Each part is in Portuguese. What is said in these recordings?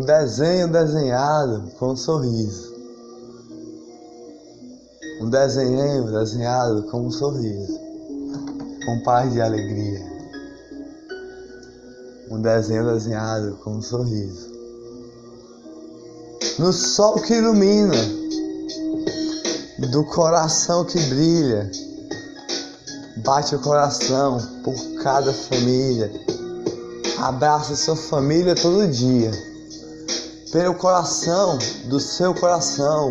Um desenho desenhado com um sorriso. Um desenho desenhado com um sorriso. Com paz de alegria. Um desenho desenhado com um sorriso. No sol que ilumina, do coração que brilha, bate o coração por cada família. Abraça sua família todo dia. Pelo coração do seu coração,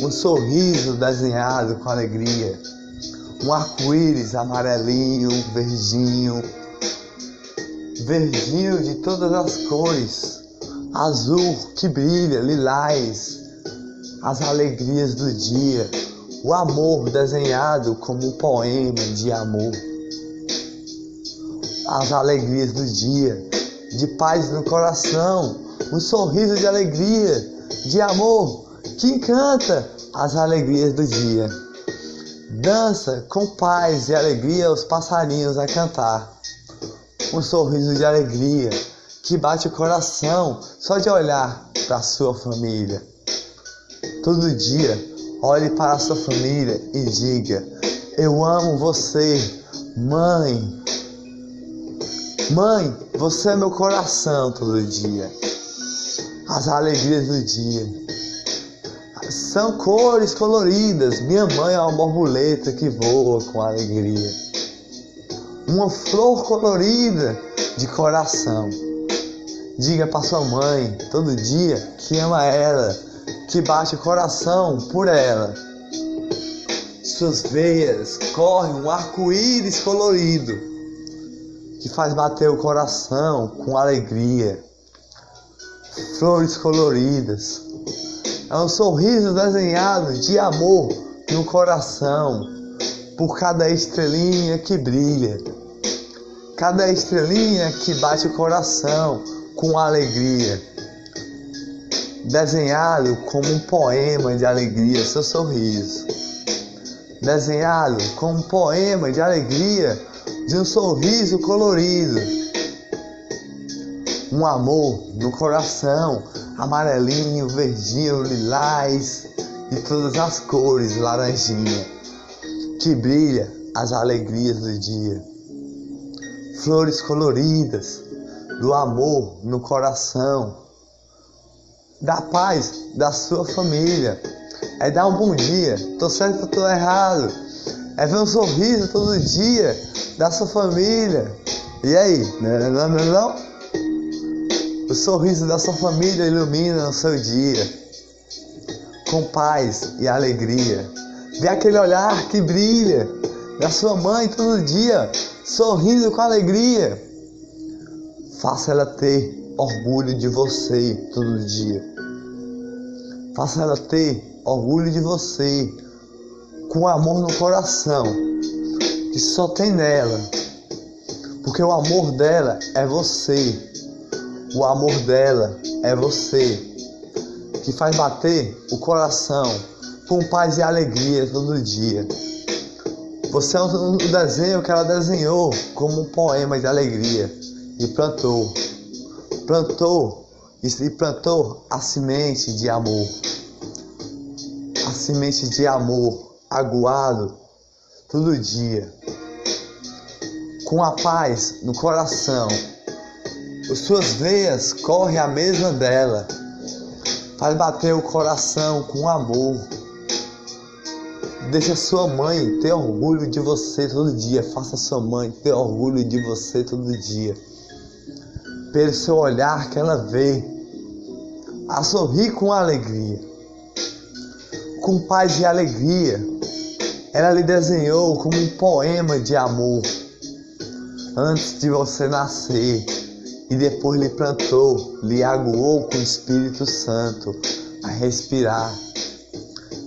um sorriso desenhado com alegria. Um arco-íris amarelinho, verdinho, verdinho de todas as cores azul que brilha, lilás, as alegrias do dia, o amor desenhado como um poema de amor, as alegrias do dia, de paz no coração, um sorriso de alegria, de amor que encanta as alegrias do dia. Dança com paz e alegria os passarinhos a cantar. Um sorriso de alegria que bate o coração só de olhar para sua família. Todo dia, olhe para sua família e diga: Eu amo você, mãe. Mãe, você é meu coração todo dia. As alegrias do dia são cores coloridas. Minha mãe é uma borboleta que voa com alegria. Uma flor colorida de coração. Diga para sua mãe todo dia que ama ela, que bate o coração por ela. Suas veias correm um arco-íris colorido que faz bater o coração com alegria. Flores coloridas. É um sorriso desenhado de amor no coração por cada estrelinha que brilha. Cada estrelinha que bate o coração com alegria. Desenhado como um poema de alegria, seu sorriso. Desenhado como um poema de alegria, de um sorriso colorido. Um amor no coração, amarelinho, verdinho, lilás e todas as cores, laranjinha, que brilha as alegrias do dia. Flores coloridas, do amor no coração, da paz da sua família. É dar um bom dia, tô certo ou tô errado. É ver um sorriso todo dia da sua família. E aí, não, não, não, não? O sorriso da sua família ilumina o seu dia com paz e alegria. Vê aquele olhar que brilha da sua mãe todo dia, sorrindo com alegria. Faça ela ter orgulho de você todo dia. Faça ela ter orgulho de você, com amor no coração, que só tem nela. Porque o amor dela é você. O amor dela é você. Que faz bater o coração com paz e alegria todo dia. Você é um desenho que ela desenhou como um poema de alegria e plantou, plantou e plantou a semente de amor, a semente de amor aguado todo dia, com a paz no coração. As suas veias correm a mesma dela, faz bater o coração com amor. Deixa sua mãe ter orgulho de você todo dia. Faça sua mãe ter orgulho de você todo dia pelo seu olhar que ela vê, a sorrir com alegria, com paz e alegria. Ela lhe desenhou como um poema de amor antes de você nascer e depois lhe plantou, lhe aguou com o Espírito Santo a respirar.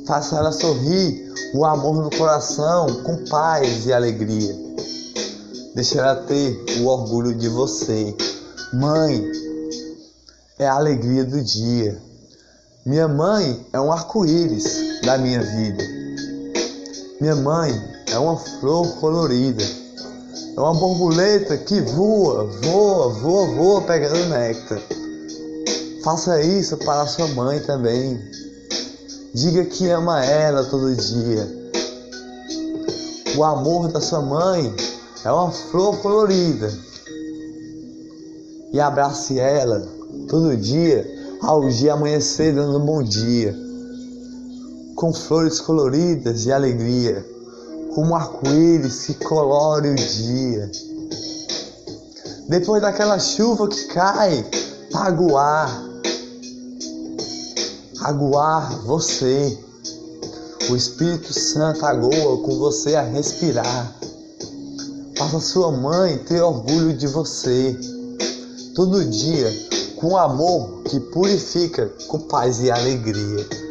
Faça ela sorrir, o amor no coração, com paz e alegria. Deixe ela ter o orgulho de você. Mãe é a alegria do dia. Minha mãe é um arco-íris da minha vida. Minha mãe é uma flor colorida. É uma borboleta que voa, voa, voa, voa pegando néctar. Faça isso para sua mãe também. Diga que ama ela todo dia. O amor da sua mãe é uma flor colorida. E abrace ela todo dia, ao dia amanhecer dando um bom dia. Com flores coloridas de alegria, como arco-íris que colore o dia. Depois daquela chuva que cai, aguar, aguar você. O Espírito Santo agoa com você a respirar. Faça sua mãe ter orgulho de você. Todo dia, com amor que purifica, com paz e alegria.